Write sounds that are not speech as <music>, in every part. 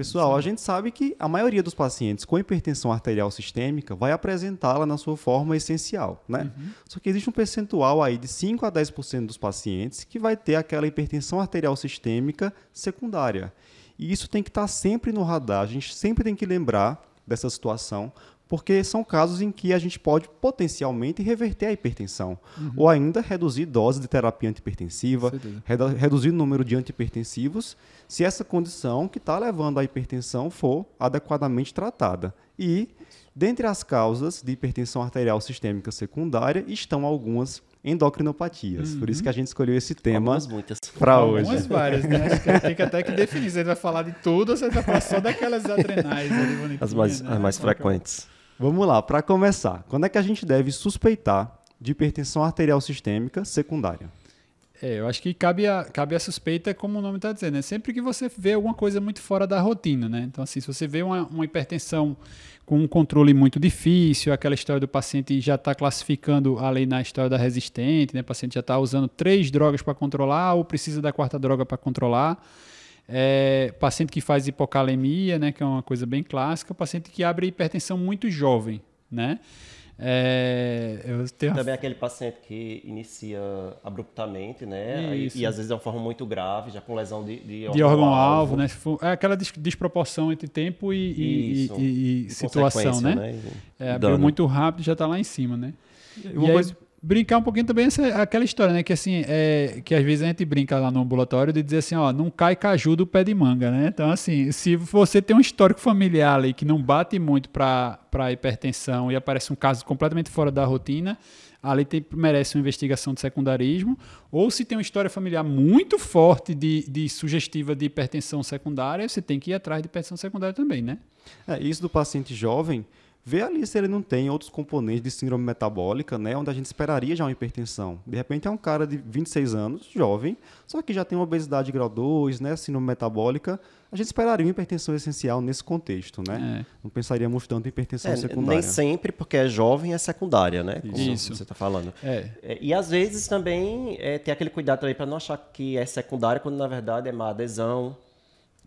Pessoal, a gente sabe que a maioria dos pacientes com hipertensão arterial sistêmica vai apresentá-la na sua forma essencial, né? Uhum. Só que existe um percentual aí de 5 a 10% dos pacientes que vai ter aquela hipertensão arterial sistêmica secundária. E isso tem que estar sempre no radar, a gente sempre tem que lembrar dessa situação, porque são casos em que a gente pode potencialmente reverter a hipertensão, uhum. ou ainda reduzir dose de terapia antipertensiva, redu reduzir o número de antipertensivos, se essa condição que está levando à hipertensão for adequadamente tratada. E, dentre as causas de hipertensão arterial sistêmica secundária, estão algumas endocrinopatias. Uhum. Por isso que a gente escolheu esse tema para hoje. Algumas várias, né? Acho que tem que até que definir. Você vai falar de tudo ou você vai falar só daquelas adrenais ali, As mais, né? as mais frequentes. Vamos lá, para começar. Quando é que a gente deve suspeitar de hipertensão arterial sistêmica secundária? É, eu acho que cabe a, cabe a suspeita, como o nome está dizendo, né? sempre que você vê alguma coisa muito fora da rotina, né? Então, assim, se você vê uma, uma hipertensão com um controle muito difícil, aquela história do paciente já está classificando ali na história da resistente, né? O paciente já está usando três drogas para controlar ou precisa da quarta droga para controlar. É, paciente que faz hipocalemia, né? Que é uma coisa bem clássica. Paciente que abre hipertensão muito jovem, né? É, tenho... Também aquele paciente que inicia abruptamente, né? E, e, às vezes é uma forma muito grave, já com lesão de, de, de órgão-alvo, né? É aquela desproporção entre tempo e, e, e situação, né? né? É, abriu muito rápido e já está lá em cima, né? Uma e coisa... Aí, brincar um pouquinho também essa, aquela história, né? Que assim, é, que às vezes a gente brinca lá no ambulatório de dizer assim, ó, não cai caju do pé de manga, né? Então, assim, se você tem um histórico familiar ali que não bate muito para hipertensão e aparece um caso completamente fora da rotina, ali tem, merece uma investigação de secundarismo, ou se tem uma história familiar muito forte de, de sugestiva de hipertensão secundária, você tem que ir atrás de hipertensão secundária também, né? É, isso do paciente jovem Vê ali se ele não tem outros componentes de síndrome metabólica, né, onde a gente esperaria já uma hipertensão. De repente é um cara de 26 anos, jovem, só que já tem obesidade grau 2, né, síndrome metabólica. A gente esperaria uma hipertensão essencial nesse contexto, né? É. Não pensaríamos tanto em hipertensão é, secundária. Nem sempre, porque é jovem, é secundária, né? Como Isso. você está falando. É. é. E às vezes também é, tem aquele cuidado também para não achar que é secundária, quando na verdade é má adesão,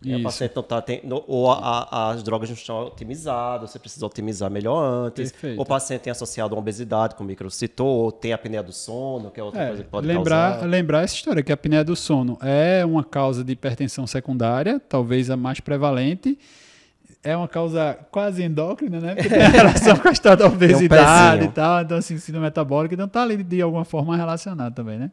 é, o paciente não tá ou a, a, as drogas não estão otimizadas, você precisa otimizar melhor antes. Perfeito. O paciente tem associado a obesidade, como o micro citou, ou tem a apneia do sono, que é outra é, coisa que pode lembrar, causar. Lembrar essa história, que a apneia do sono é uma causa de hipertensão secundária, talvez a mais prevalente. É uma causa quase endócrina, né? Porque tem <laughs> relação com a história da obesidade um e tal. Então, assim, síndrome metabólica, então tá ali de alguma forma relacionado também, né?